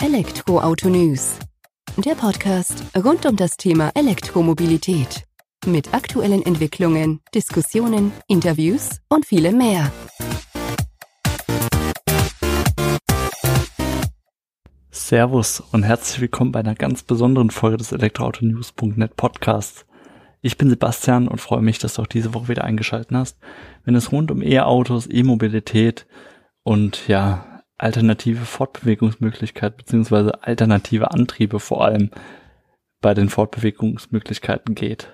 Elektroauto News. Der Podcast rund um das Thema Elektromobilität. Mit aktuellen Entwicklungen, Diskussionen, Interviews und vielem mehr. Servus und herzlich willkommen bei einer ganz besonderen Folge des Elektroautonews.net Podcasts. Ich bin Sebastian und freue mich, dass du auch diese Woche wieder eingeschaltet hast, wenn es rund um E-Autos, E-Mobilität und ja, alternative Fortbewegungsmöglichkeiten beziehungsweise alternative Antriebe vor allem bei den Fortbewegungsmöglichkeiten geht.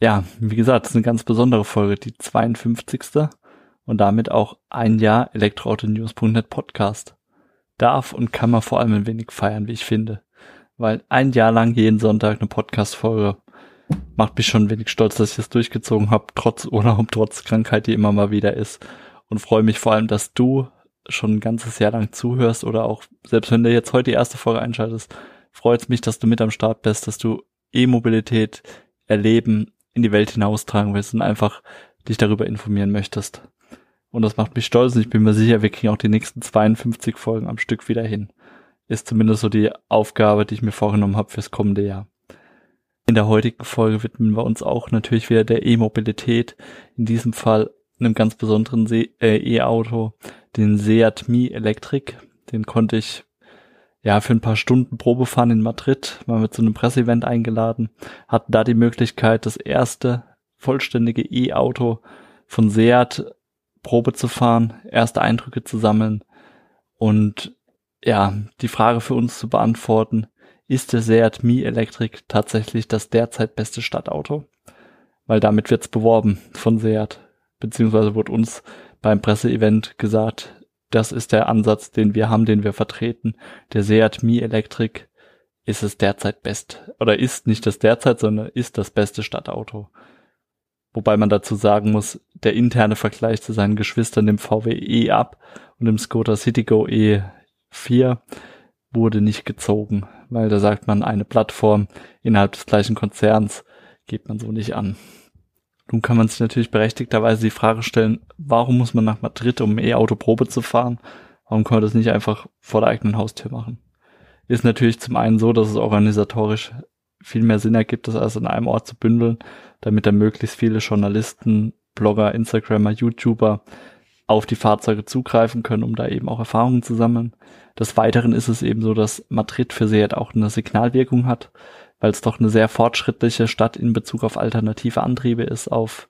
Ja, wie gesagt, das ist eine ganz besondere Folge, die 52. und damit auch ein Jahr Elektroautonews.net Podcast. Darf und kann man vor allem ein wenig feiern, wie ich finde. Weil ein Jahr lang jeden Sonntag eine Podcast-Folge macht mich schon ein wenig stolz, dass ich das durchgezogen habe, trotz oder trotz Krankheit, die immer mal wieder ist. Und freue mich vor allem, dass du schon ein ganzes Jahr lang zuhörst oder auch, selbst wenn du jetzt heute die erste Folge einschaltest, freut es mich, dass du mit am Start bist, dass du E-Mobilität erleben, in die Welt hinaustragen willst und einfach dich darüber informieren möchtest. Und das macht mich stolz und ich bin mir sicher, wir kriegen auch die nächsten 52 Folgen am Stück wieder hin. Ist zumindest so die Aufgabe, die ich mir vorgenommen habe fürs kommende Jahr. In der heutigen Folge widmen wir uns auch natürlich wieder der E-Mobilität. In diesem Fall einem ganz besonderen äh, E-Auto, den Seat Mi Electric. Den konnte ich ja für ein paar Stunden Probe fahren in Madrid, waren wir zu einem Presseevent eingeladen, hatten da die Möglichkeit, das erste vollständige E-Auto von Seat Probe zu fahren, erste Eindrücke zu sammeln und ja, die Frage für uns zu beantworten, ist der Seat Mi Electric tatsächlich das derzeit beste Stadtauto? Weil damit wird's beworben von Seat beziehungsweise wurde uns beim Presseevent gesagt, das ist der Ansatz, den wir haben, den wir vertreten. Der Seat Mi Electric ist es derzeit best oder ist nicht das derzeit, sondern ist das beste Stadtauto. Wobei man dazu sagen muss, der interne Vergleich zu seinen Geschwistern, dem VW E ab und dem Skoda Citigo E4, wurde nicht gezogen, weil da sagt man, eine Plattform innerhalb des gleichen Konzerns geht man so nicht an. Nun kann man sich natürlich berechtigterweise die Frage stellen, warum muss man nach Madrid, um E-Auto Probe zu fahren? Warum kann man das nicht einfach vor der eigenen Haustür machen? Ist natürlich zum einen so, dass es organisatorisch viel mehr Sinn ergibt, das alles an einem Ort zu bündeln, damit da möglichst viele Journalisten, Blogger, Instagrammer, YouTuber auf die Fahrzeuge zugreifen können, um da eben auch Erfahrungen zu sammeln. Des Weiteren ist es eben so, dass Madrid für Seat auch eine Signalwirkung hat weil es doch eine sehr fortschrittliche Stadt in Bezug auf alternative Antriebe ist. Auf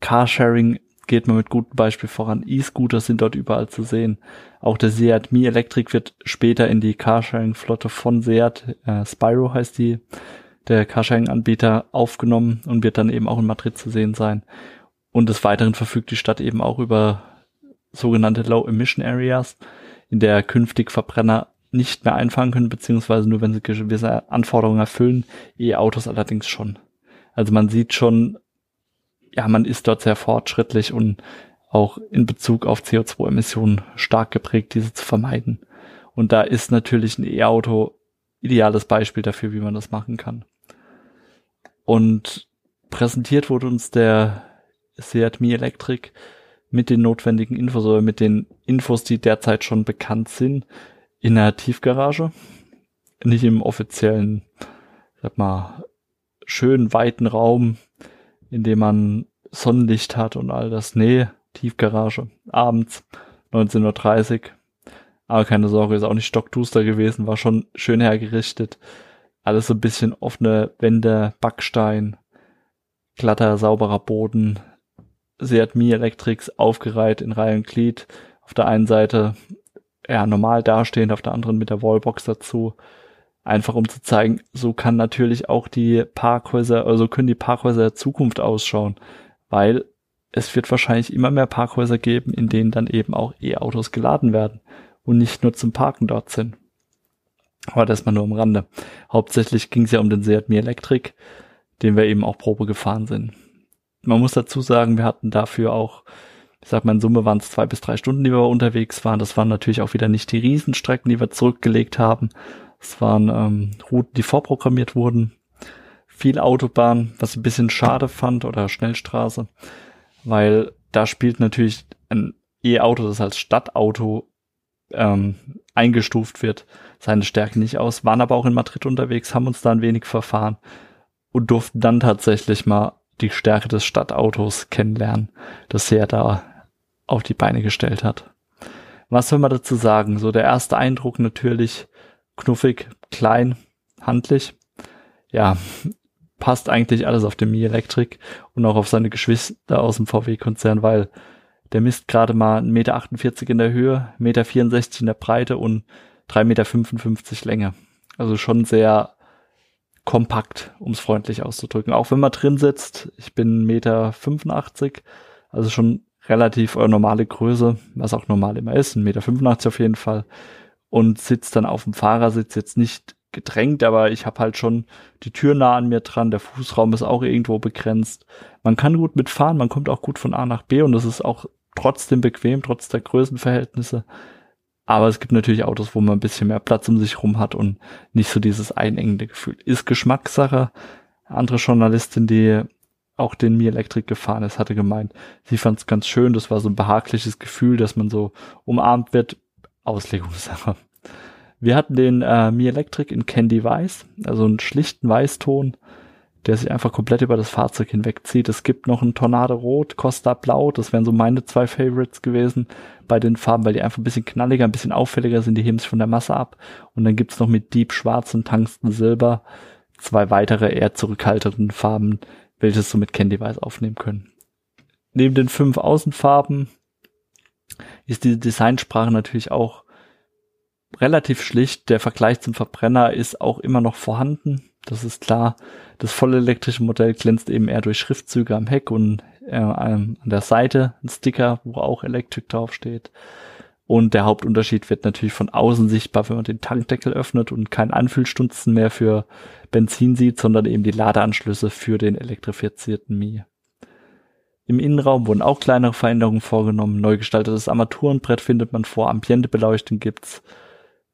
Carsharing geht man mit gutem Beispiel voran. E-Scooter sind dort überall zu sehen. Auch der Seat Mi Electric wird später in die Carsharing-Flotte von Seat, äh, Spyro heißt die, der Carsharing-Anbieter, aufgenommen und wird dann eben auch in Madrid zu sehen sein. Und des Weiteren verfügt die Stadt eben auch über sogenannte Low Emission Areas, in der künftig Verbrenner nicht mehr einfahren können, beziehungsweise nur wenn sie gewisse Anforderungen erfüllen, E-Autos allerdings schon. Also man sieht schon, ja, man ist dort sehr fortschrittlich und auch in Bezug auf CO2-Emissionen stark geprägt, diese zu vermeiden. Und da ist natürlich ein E-Auto ideales Beispiel dafür, wie man das machen kann. Und präsentiert wurde uns der Seat Mi Electric mit den notwendigen Infos oder mit den Infos, die derzeit schon bekannt sind, in der Tiefgarage. Nicht im offiziellen, sag mal, schönen weiten Raum, in dem man Sonnenlicht hat und all das. Nee, Tiefgarage. Abends, 19.30 Uhr. Aber keine Sorge, ist auch nicht stockduster gewesen, war schon schön hergerichtet. Alles so ein bisschen offene Wände, Backstein, glatter, sauberer Boden. Seat Mi Electrics aufgereiht in Reihe und Glied. Auf der einen Seite ja, normal dastehend, auf der anderen mit der Wallbox dazu. Einfach um zu zeigen, so kann natürlich auch die Parkhäuser, also können die Parkhäuser der Zukunft ausschauen, weil es wird wahrscheinlich immer mehr Parkhäuser geben, in denen dann eben auch E-Autos geladen werden und nicht nur zum Parken dort sind. Aber das mal nur am Rande. Hauptsächlich ging es ja um den Seat Mi Electric, den wir eben auch Probe gefahren sind. Man muss dazu sagen, wir hatten dafür auch ich sag mal, in Summe waren es zwei bis drei Stunden, die wir unterwegs waren. Das waren natürlich auch wieder nicht die Riesenstrecken, die wir zurückgelegt haben. Es waren ähm, Routen, die vorprogrammiert wurden. Viel Autobahn, was ich ein bisschen schade fand, oder Schnellstraße, weil da spielt natürlich ein E-Auto, das als Stadtauto ähm, eingestuft wird, seine Stärken nicht aus, waren aber auch in Madrid unterwegs, haben uns da ein wenig verfahren und durften dann tatsächlich mal die Stärke des Stadtautos kennenlernen, das er da auf die Beine gestellt hat. Was soll man dazu sagen? So der erste Eindruck natürlich knuffig, klein, handlich. Ja, passt eigentlich alles auf den Mi Electric und auch auf seine Geschwister aus dem VW-Konzern, weil der misst gerade mal 1,48 Meter in der Höhe, 1,64 Meter in der Breite und 3,55 Meter Länge. Also schon sehr kompakt, um es freundlich auszudrücken. Auch wenn man drin sitzt, ich bin 1,85 Meter, also schon relativ äh, normale Größe, was auch normal immer ist, 1,85 Meter auf jeden Fall. Und sitzt dann auf dem Fahrersitz jetzt nicht gedrängt, aber ich habe halt schon die Tür nah an mir dran, der Fußraum ist auch irgendwo begrenzt. Man kann gut mitfahren, man kommt auch gut von A nach B und das ist auch trotzdem bequem, trotz der Größenverhältnisse. Aber es gibt natürlich Autos, wo man ein bisschen mehr Platz um sich rum hat und nicht so dieses einengende Gefühl. Ist Geschmackssache. Andere Journalistin, die auch den Mi Electric gefahren ist, hatte gemeint, sie fand es ganz schön. Das war so ein behagliches Gefühl, dass man so umarmt wird. Auslegungssache. Wir hatten den äh, Mi Electric in Candy Weiß, also einen schlichten Weißton der sich einfach komplett über das Fahrzeug hinwegzieht. Es gibt noch einen Tornado Rot, Costa Blau, das wären so meine zwei Favorites gewesen bei den Farben, weil die einfach ein bisschen knalliger, ein bisschen auffälliger sind, die heben sich von der Masse ab. Und dann gibt's noch mit Deep Schwarz und Tungsten Silber zwei weitere eher zurückhaltenden Farben, welche so mit Candy Weiß aufnehmen können. Neben den fünf Außenfarben ist diese Designsprache natürlich auch relativ schlicht. Der Vergleich zum Verbrenner ist auch immer noch vorhanden. Das ist klar. Das volle elektrische Modell glänzt eben eher durch Schriftzüge am Heck und äh, an der Seite ein Sticker, wo auch Electric draufsteht. Und der Hauptunterschied wird natürlich von außen sichtbar, wenn man den Tankdeckel öffnet und kein Anfüllstunzen mehr für Benzin sieht, sondern eben die Ladeanschlüsse für den elektrifizierten Mi. Im Innenraum wurden auch kleinere Veränderungen vorgenommen. Neu gestaltetes Armaturenbrett findet man vor, Ambientebeleuchtung gibt's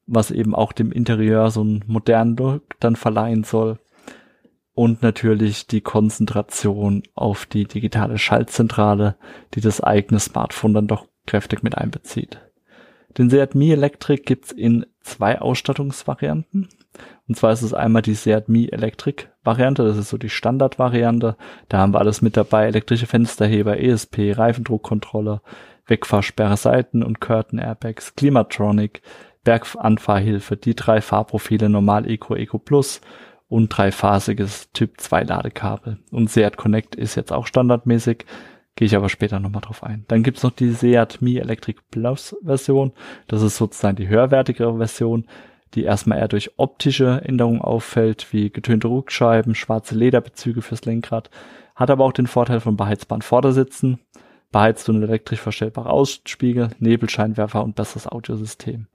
was eben auch dem Interieur so einen modernen Look dann verleihen soll. Und natürlich die Konzentration auf die digitale Schaltzentrale, die das eigene Smartphone dann doch kräftig mit einbezieht. Den Seat Mi Electric gibt's in zwei Ausstattungsvarianten. Und zwar ist es einmal die Seat Mi Electric Variante, das ist so die Standardvariante. Da haben wir alles mit dabei, elektrische Fensterheber, ESP, Reifendruckkontrolle, Wegfahrsperre, Seiten- und Curtain Airbags, Klimatronic, Berganfahrhilfe, die drei Fahrprofile Normal Eco, Eco Plus und dreiphasiges Typ 2 Ladekabel. Und Seat Connect ist jetzt auch standardmäßig, gehe ich aber später nochmal drauf ein. Dann gibt's noch die Seat Mi Electric Plus Version, das ist sozusagen die höherwertigere Version, die erstmal eher durch optische Änderungen auffällt, wie getönte Rückscheiben, schwarze Lederbezüge fürs Lenkrad, hat aber auch den Vorteil von beheizbaren Vordersitzen, beheizt und elektrisch verstellbare Ausspiegel, Nebelscheinwerfer und besseres Audiosystem.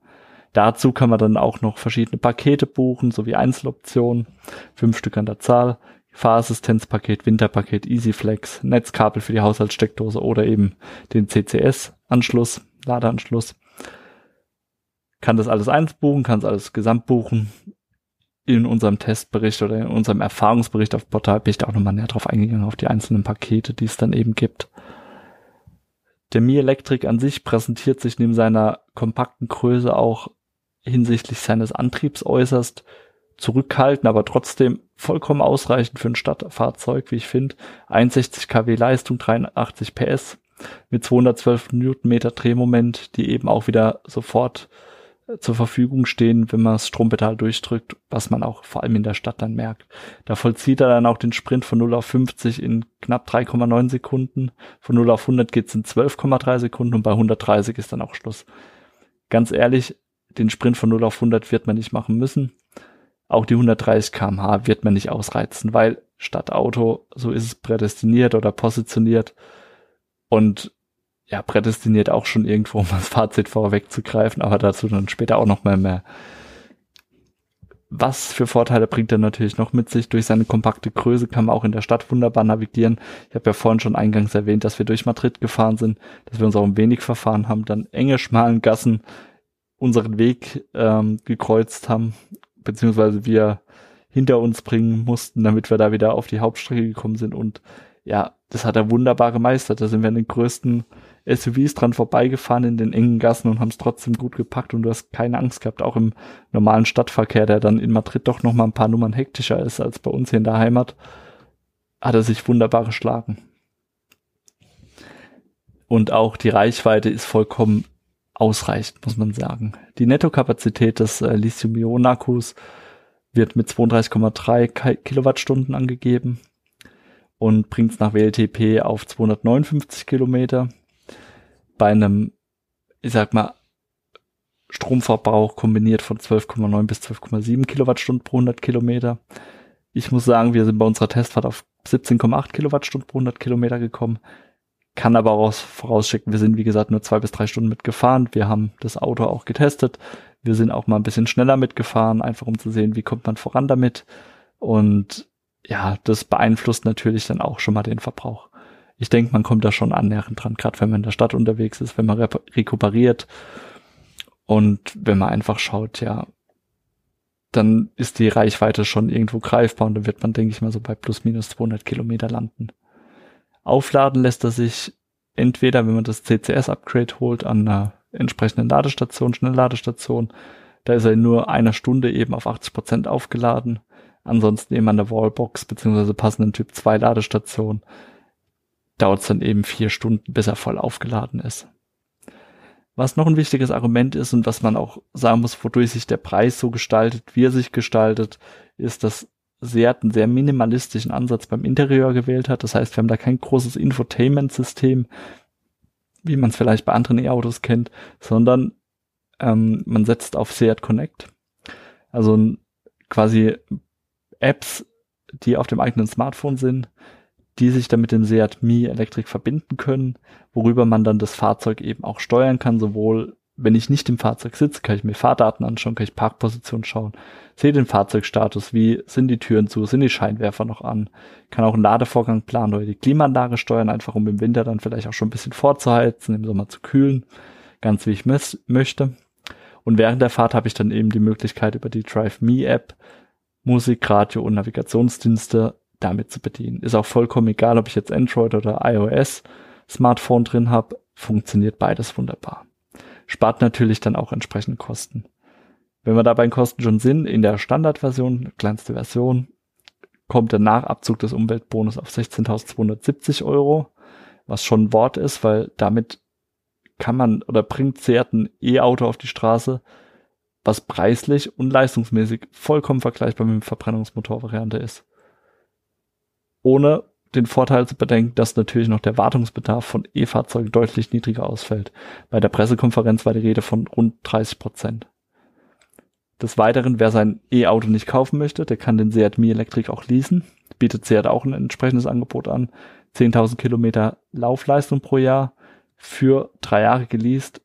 Dazu kann man dann auch noch verschiedene Pakete buchen, sowie Einzeloptionen, fünf Stück an der Zahl, Fahrassistenzpaket, Winterpaket, EasyFlex, Netzkabel für die Haushaltssteckdose oder eben den CCS-Anschluss, Ladeanschluss. Kann das alles eins buchen, kann es alles gesamt buchen. In unserem Testbericht oder in unserem Erfahrungsbericht auf Portal bin ich da auch nochmal näher drauf eingegangen, auf die einzelnen Pakete, die es dann eben gibt. Der Mi Electric an sich präsentiert sich neben seiner kompakten Größe auch hinsichtlich seines Antriebs äußerst zurückhaltend, aber trotzdem vollkommen ausreichend für ein Stadtfahrzeug, wie ich finde. 61 kW Leistung, 83 PS mit 212 Newtonmeter Drehmoment, die eben auch wieder sofort äh, zur Verfügung stehen, wenn man das Strompedal durchdrückt, was man auch vor allem in der Stadt dann merkt. Da vollzieht er dann auch den Sprint von 0 auf 50 in knapp 3,9 Sekunden. Von 0 auf 100 geht's in 12,3 Sekunden und bei 130 ist dann auch Schluss. Ganz ehrlich, den Sprint von 0 auf 100 wird man nicht machen müssen. Auch die 130 kmh wird man nicht ausreizen, weil statt Auto, so ist es prädestiniert oder positioniert und ja, prädestiniert auch schon irgendwo, um das Fazit vorwegzugreifen, aber dazu dann später auch noch mal mehr. Was für Vorteile bringt er natürlich noch mit sich? Durch seine kompakte Größe kann man auch in der Stadt wunderbar navigieren. Ich habe ja vorhin schon eingangs erwähnt, dass wir durch Madrid gefahren sind, dass wir uns auch ein wenig verfahren haben, dann enge, schmalen Gassen unseren Weg ähm, gekreuzt haben, beziehungsweise wir hinter uns bringen mussten, damit wir da wieder auf die Hauptstrecke gekommen sind. Und ja, das hat er wunderbar gemeistert. Da sind wir in den größten SUVs dran vorbeigefahren in den engen Gassen und haben es trotzdem gut gepackt und du hast keine Angst gehabt, auch im normalen Stadtverkehr, der dann in Madrid doch noch mal ein paar Nummern hektischer ist als bei uns hier in der Heimat, hat er sich wunderbar geschlagen. Und auch die Reichweite ist vollkommen ausreichend, muss man sagen. Die Nettokapazität des äh, Lithium-Ionen-Akkus wird mit 32,3 Kilowattstunden angegeben und bringt es nach WLTP auf 259 Kilometer. Bei einem, ich sag mal, Stromverbrauch kombiniert von 12,9 bis 12,7 Kilowattstunden pro 100 Kilometer. Ich muss sagen, wir sind bei unserer Testfahrt auf 17,8 Kilowattstunden pro 100 Kilometer gekommen. Kann aber auch vorausschicken, wir sind wie gesagt nur zwei bis drei Stunden mitgefahren. Wir haben das Auto auch getestet. Wir sind auch mal ein bisschen schneller mitgefahren, einfach um zu sehen, wie kommt man voran damit. Und ja, das beeinflusst natürlich dann auch schon mal den Verbrauch. Ich denke, man kommt da schon annähernd dran, gerade wenn man in der Stadt unterwegs ist, wenn man rekuperiert und wenn man einfach schaut, ja, dann ist die Reichweite schon irgendwo greifbar und dann wird man, denke ich mal, so bei plus minus 200 Kilometer landen. Aufladen lässt er sich entweder, wenn man das CCS-Upgrade holt, an einer entsprechenden Ladestation, Schnellladestation, da ist er in nur einer Stunde eben auf 80 Prozent aufgeladen. Ansonsten eben an der Wallbox beziehungsweise passenden Typ 2 Ladestation dauert es dann eben vier Stunden, bis er voll aufgeladen ist. Was noch ein wichtiges Argument ist und was man auch sagen muss, wodurch sich der Preis so gestaltet, wie er sich gestaltet, ist, dass Seat einen sehr minimalistischen Ansatz beim Interieur gewählt hat. Das heißt, wir haben da kein großes Infotainment-System, wie man es vielleicht bei anderen E-Autos kennt, sondern ähm, man setzt auf Seat Connect. Also quasi Apps, die auf dem eigenen Smartphone sind, die sich dann mit dem Seat Mi Elektrik verbinden können, worüber man dann das Fahrzeug eben auch steuern kann, sowohl wenn ich nicht im Fahrzeug sitze, kann ich mir Fahrdaten anschauen, kann ich Parkposition schauen, sehe den Fahrzeugstatus, wie sind die Türen zu, sind die Scheinwerfer noch an, kann auch einen Ladevorgang planen oder die Klimaanlage steuern, einfach um im Winter dann vielleicht auch schon ein bisschen vorzuheizen, im Sommer zu kühlen, ganz wie ich möchte. Und während der Fahrt habe ich dann eben die Möglichkeit über die Drive Me App Musik, Radio und Navigationsdienste damit zu bedienen. Ist auch vollkommen egal, ob ich jetzt Android oder iOS Smartphone drin habe, funktioniert beides wunderbar spart natürlich dann auch entsprechend Kosten. Wenn wir dabei in Kosten schon sind, in der Standardversion, kleinste Version, kommt der Nachabzug des Umweltbonus auf 16.270 Euro, was schon ein Wort ist, weil damit kann man oder bringt Seat ein E-Auto auf die Straße, was preislich und leistungsmäßig vollkommen vergleichbar mit dem Verbrennungsmotorvariante ist. Ohne den Vorteil zu bedenken, dass natürlich noch der Wartungsbedarf von E-Fahrzeugen deutlich niedriger ausfällt. Bei der Pressekonferenz war die Rede von rund 30 Prozent. Des Weiteren, wer sein E-Auto nicht kaufen möchte, der kann den Seat Mi Electric auch leasen. Bietet Seat auch ein entsprechendes Angebot an. 10.000 Kilometer Laufleistung pro Jahr für drei Jahre geleast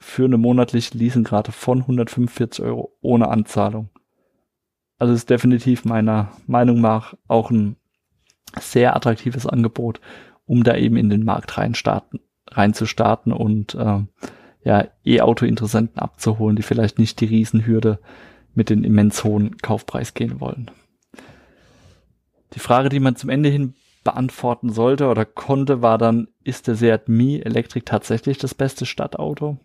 für eine monatliche Leasingrate von 145 Euro ohne Anzahlung. Also ist definitiv meiner Meinung nach auch ein sehr attraktives Angebot, um da eben in den Markt rein starten, rein zu starten und äh, ja, E-Auto-Interessenten abzuholen, die vielleicht nicht die Riesenhürde mit den immens hohen Kaufpreis gehen wollen. Die Frage, die man zum Ende hin beantworten sollte oder konnte, war dann, ist der Seat Mi Electric tatsächlich das beste Stadtauto?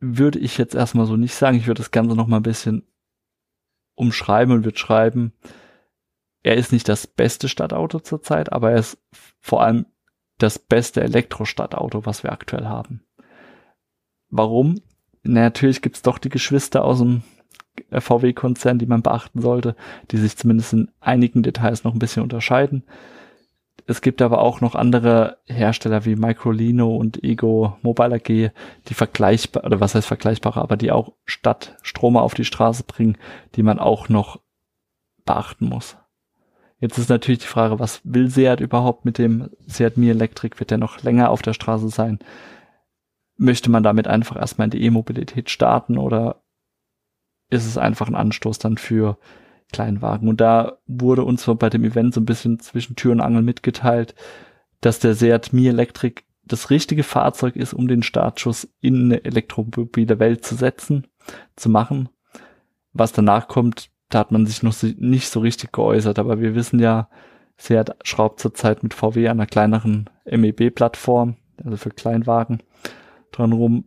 Würde ich jetzt erstmal so nicht sagen. Ich würde das Ganze noch mal ein bisschen umschreiben und würde schreiben, er ist nicht das beste Stadtauto zurzeit, aber er ist vor allem das beste Elektrostadtauto, was wir aktuell haben. Warum? Na, natürlich gibt's doch die Geschwister aus dem VW-Konzern, die man beachten sollte, die sich zumindest in einigen Details noch ein bisschen unterscheiden. Es gibt aber auch noch andere Hersteller wie Microlino und Ego Mobile AG, die vergleichbar, oder was heißt vergleichbare, aber die auch statt Stromer auf die Straße bringen, die man auch noch beachten muss. Jetzt ist natürlich die Frage, was will Seat überhaupt mit dem Seat Mi Electric? Wird der noch länger auf der Straße sein? Möchte man damit einfach erstmal in die E-Mobilität starten oder ist es einfach ein Anstoß dann für Kleinwagen? Und da wurde uns bei dem Event so ein bisschen zwischen Tür und Angel mitgeteilt, dass der Seat Mi Electric das richtige Fahrzeug ist, um den Startschuss in eine elektromobile Welt zu setzen, zu machen. Was danach kommt, da hat man sich noch nicht so richtig geäußert, aber wir wissen ja, Seat schraubt zurzeit mit VW an einer kleineren MEB-Plattform, also für Kleinwagen dran rum.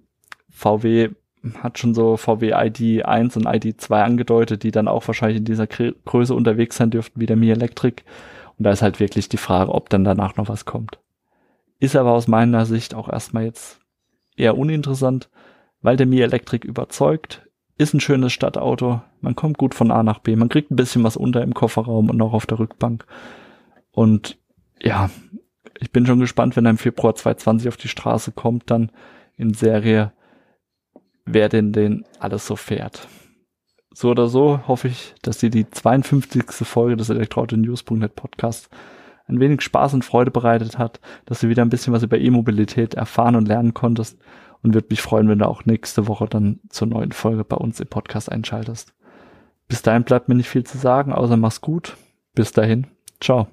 VW hat schon so VW ID 1 und ID 2 angedeutet, die dann auch wahrscheinlich in dieser Größe unterwegs sein dürften wie der Mi Electric. Und da ist halt wirklich die Frage, ob dann danach noch was kommt. Ist aber aus meiner Sicht auch erstmal jetzt eher uninteressant, weil der Mi Electric überzeugt, ist ein schönes Stadtauto, man kommt gut von A nach B, man kriegt ein bisschen was unter im Kofferraum und auch auf der Rückbank. Und ja, ich bin schon gespannt, wenn er im Februar 2020 auf die Straße kommt, dann in Serie, wer denn den alles so fährt. So oder so hoffe ich, dass dir die 52. Folge des Elektroauto-News.net Podcasts ein wenig Spaß und Freude bereitet hat, dass du wieder ein bisschen was über E-Mobilität erfahren und lernen konntest und würde mich freuen, wenn du auch nächste Woche dann zur neuen Folge bei uns im Podcast einschaltest. Bis dahin bleibt mir nicht viel zu sagen, außer mach's gut. Bis dahin. Ciao.